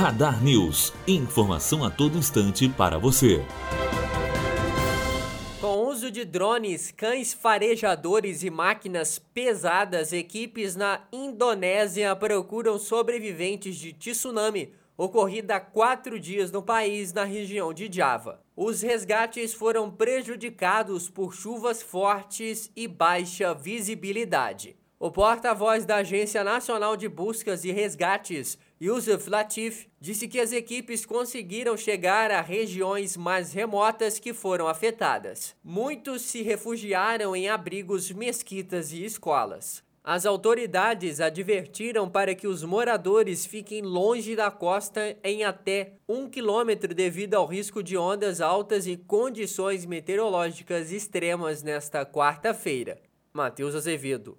Radar News. Informação a todo instante para você. Com uso de drones, cães farejadores e máquinas pesadas, equipes na Indonésia procuram sobreviventes de tsunami ocorrida há quatro dias no país, na região de Java. Os resgates foram prejudicados por chuvas fortes e baixa visibilidade. O porta-voz da Agência Nacional de Buscas e Resgates, Yusuf Latif, disse que as equipes conseguiram chegar a regiões mais remotas que foram afetadas. Muitos se refugiaram em abrigos, mesquitas e escolas. As autoridades advertiram para que os moradores fiquem longe da costa em até um quilômetro devido ao risco de ondas altas e condições meteorológicas extremas nesta quarta-feira. Matheus Azevedo